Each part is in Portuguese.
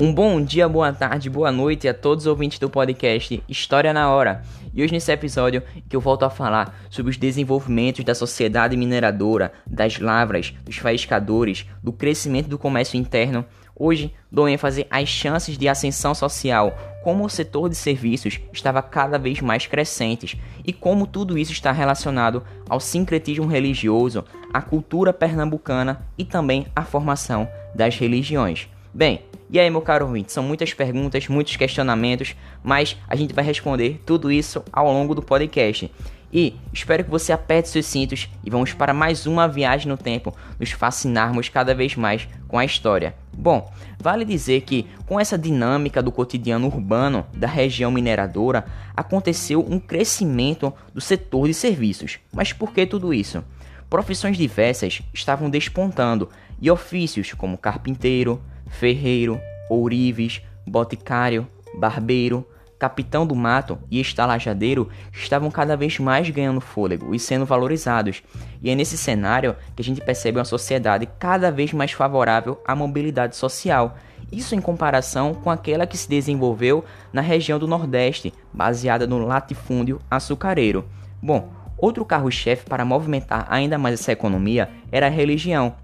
Um bom dia, boa tarde, boa noite a todos os ouvintes do podcast História na Hora. E hoje nesse episódio que eu volto a falar sobre os desenvolvimentos da sociedade mineradora, das lavras, dos faiscadores, do crescimento do comércio interno. Hoje dou ênfase às chances de ascensão social, como o setor de serviços estava cada vez mais crescente e como tudo isso está relacionado ao sincretismo religioso, à cultura pernambucana e também à formação das religiões. Bem, e aí, meu caro ouvinte, são muitas perguntas, muitos questionamentos, mas a gente vai responder tudo isso ao longo do podcast. E espero que você aperte seus cintos e vamos para mais uma viagem no tempo, nos fascinarmos cada vez mais com a história. Bom, vale dizer que com essa dinâmica do cotidiano urbano da região mineradora, aconteceu um crescimento do setor de serviços. Mas por que tudo isso? Profissões diversas estavam despontando e ofícios como carpinteiro, ferreiro, ourives, boticário, barbeiro, capitão do mato e estalajadeiro estavam cada vez mais ganhando fôlego e sendo valorizados. E é nesse cenário que a gente percebe uma sociedade cada vez mais favorável à mobilidade social. Isso em comparação com aquela que se desenvolveu na região do Nordeste, baseada no latifúndio açucareiro. Bom, outro carro-chefe para movimentar ainda mais essa economia era a religião,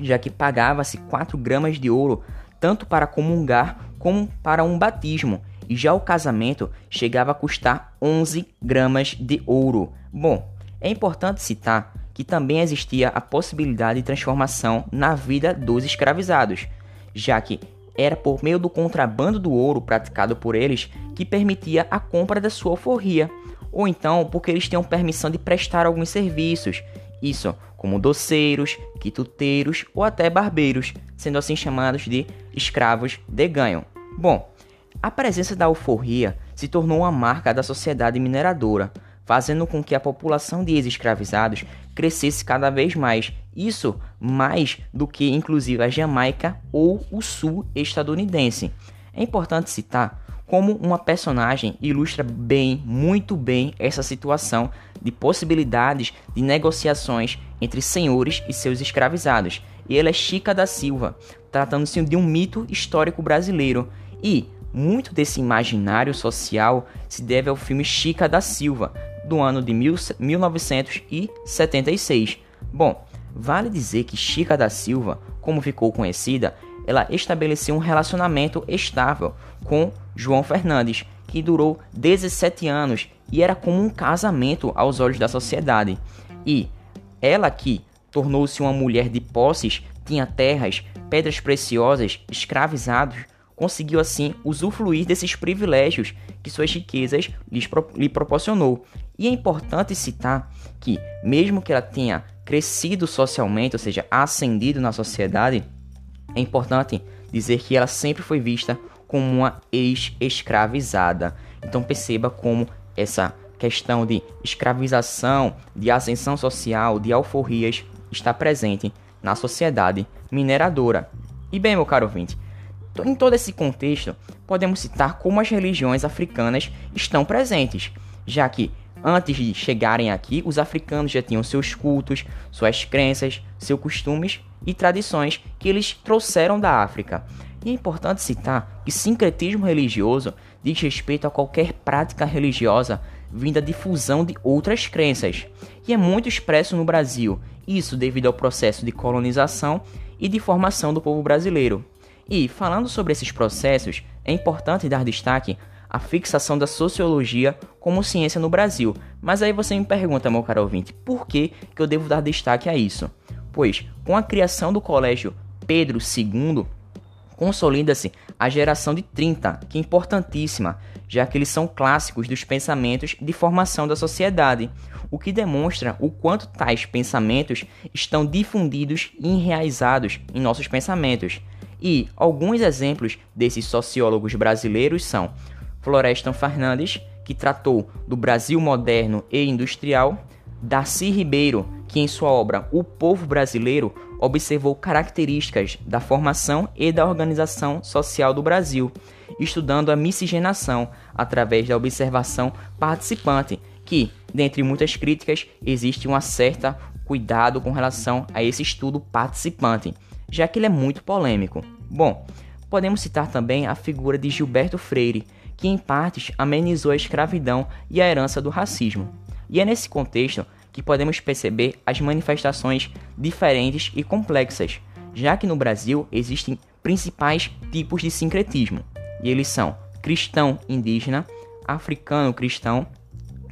já que pagava-se 4 gramas de ouro tanto para comungar como para um batismo, e já o casamento chegava a custar 11 gramas de ouro. Bom, é importante citar que também existia a possibilidade de transformação na vida dos escravizados, já que era por meio do contrabando do ouro praticado por eles que permitia a compra da sua alforria, ou então porque eles tinham permissão de prestar alguns serviços, isso como doceiros, quituteiros ou até barbeiros, sendo assim chamados de escravos de ganho. Bom, a presença da alforria se tornou uma marca da sociedade mineradora, fazendo com que a população de ex-escravizados crescesse cada vez mais, isso mais do que inclusive a Jamaica ou o sul estadunidense. É importante citar como uma personagem ilustra bem, muito bem, essa situação de possibilidades de negociações entre senhores e seus escravizados. E ela é Chica da Silva, tratando-se de um mito histórico brasileiro. E muito desse imaginário social se deve ao filme Chica da Silva, do ano de 1976. Bom, vale dizer que Chica da Silva, como ficou conhecida, ela estabeleceu um relacionamento estável com João Fernandes, que durou 17 anos e era como um casamento aos olhos da sociedade. E ela que tornou-se uma mulher de posses, tinha terras, pedras preciosas, escravizados, conseguiu assim usufruir desses privilégios que suas riquezas lhe proporcionou. E é importante citar que, mesmo que ela tenha crescido socialmente, ou seja, ascendido na sociedade, é importante dizer que ela sempre foi vista como uma ex-escravizada. Então perceba como essa questão de escravização, de ascensão social, de alforrias está presente na sociedade mineradora. E bem, meu caro ouvinte, em todo esse contexto, podemos citar como as religiões africanas estão presentes, já que antes de chegarem aqui, os africanos já tinham seus cultos, suas crenças, seus costumes e tradições que eles trouxeram da África. E é importante citar que sincretismo religioso diz respeito a qualquer prática religiosa vinda de fusão de outras crenças, e é muito expresso no Brasil, isso devido ao processo de colonização e de formação do povo brasileiro. E, falando sobre esses processos, é importante dar destaque à fixação da sociologia como ciência no Brasil. Mas aí você me pergunta, meu caro ouvinte, por que, que eu devo dar destaque a isso? Pois, com a criação do Colégio Pedro II, consolida-se a geração de 30, que é importantíssima, já que eles são clássicos dos pensamentos de formação da sociedade, o que demonstra o quanto tais pensamentos estão difundidos e enraizados em nossos pensamentos. E alguns exemplos desses sociólogos brasileiros são Florestan Fernandes, que tratou do Brasil moderno e industrial, Darcy Ribeiro, que em sua obra O Povo Brasileiro observou características da formação e da organização social do Brasil, estudando a miscigenação através da observação participante, que, dentre muitas críticas, existe um certo cuidado com relação a esse estudo participante, já que ele é muito polêmico. Bom, podemos citar também a figura de Gilberto Freire, que em partes amenizou a escravidão e a herança do racismo. E é nesse contexto que podemos perceber as manifestações diferentes e complexas, já que no Brasil existem principais tipos de sincretismo, e eles são cristão indígena, africano cristão,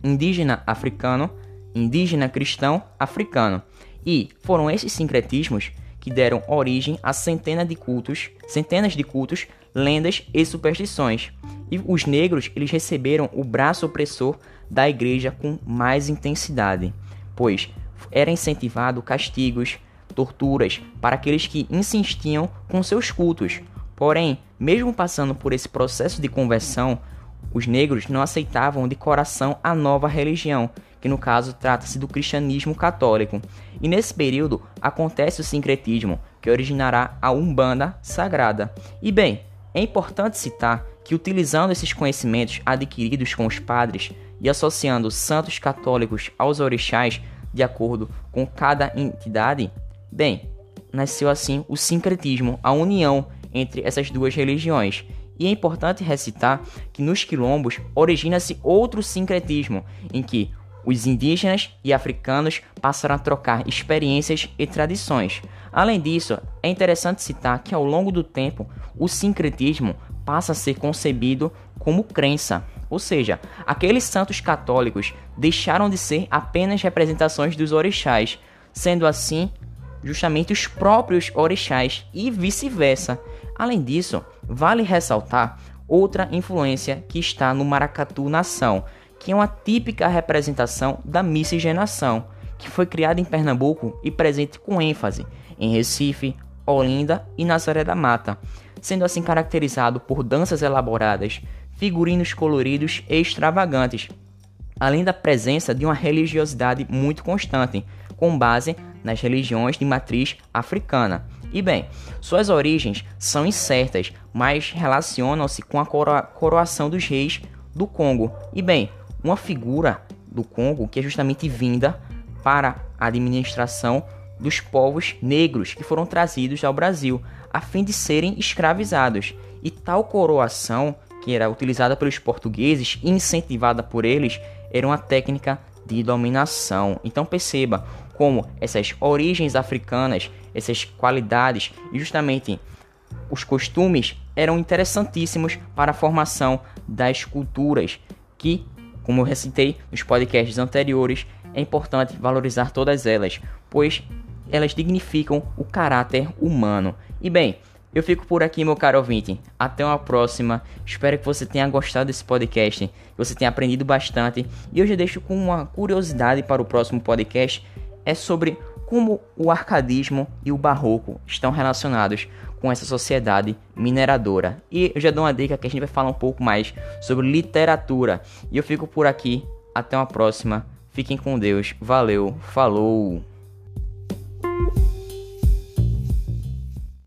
indígena africano, indígena cristão africano. E foram esses sincretismos que deram origem a centenas de cultos, centenas de cultos, lendas e superstições. E os negros, eles receberam o braço opressor da igreja com mais intensidade, pois era incentivado castigos, torturas para aqueles que insistiam com seus cultos. Porém, mesmo passando por esse processo de conversão, os negros não aceitavam de coração a nova religião, que no caso trata-se do cristianismo católico. E nesse período acontece o sincretismo, que originará a Umbanda Sagrada. E bem, é importante citar que utilizando esses conhecimentos adquiridos com os padres e associando santos católicos aos orixás de acordo com cada entidade, bem, nasceu assim o sincretismo, a união entre essas duas religiões. E é importante recitar que nos quilombos origina-se outro sincretismo, em que os indígenas e africanos passaram a trocar experiências e tradições. Além disso, é interessante citar que ao longo do tempo o sincretismo passa a ser concebido como crença, ou seja, aqueles santos católicos deixaram de ser apenas representações dos orixás, sendo assim justamente os próprios orixás e vice-versa. Além disso, vale ressaltar outra influência que está no maracatu nação, que é uma típica representação da miscigenação, que foi criada em Pernambuco e presente com ênfase em Recife, Olinda e Nazaré da Mata, sendo assim caracterizado por danças elaboradas, figurinos coloridos e extravagantes, além da presença de uma religiosidade muito constante, com base nas religiões de matriz africana. E bem, suas origens são incertas, mas relacionam-se com a coroa coroação dos reis do Congo. E bem, uma figura do Congo que é justamente vinda para a administração dos povos negros que foram trazidos ao Brasil, a fim de serem escravizados. E tal coroação, que era utilizada pelos portugueses e incentivada por eles, era uma técnica de dominação. Então perceba como essas origens africanas, essas qualidades e justamente os costumes eram interessantíssimos para a formação das culturas que, como eu recitei nos podcasts anteriores, é importante valorizar todas elas, pois elas dignificam o caráter humano. E bem, eu fico por aqui, meu caro ouvinte. Até uma próxima. Espero que você tenha gostado desse podcast, que você tenha aprendido bastante. E eu já deixo com uma curiosidade para o próximo podcast. É sobre como o arcadismo e o barroco estão relacionados com essa sociedade mineradora. E eu já dou uma dica que a gente vai falar um pouco mais sobre literatura. E eu fico por aqui. Até uma próxima. Fiquem com Deus. Valeu. Falou.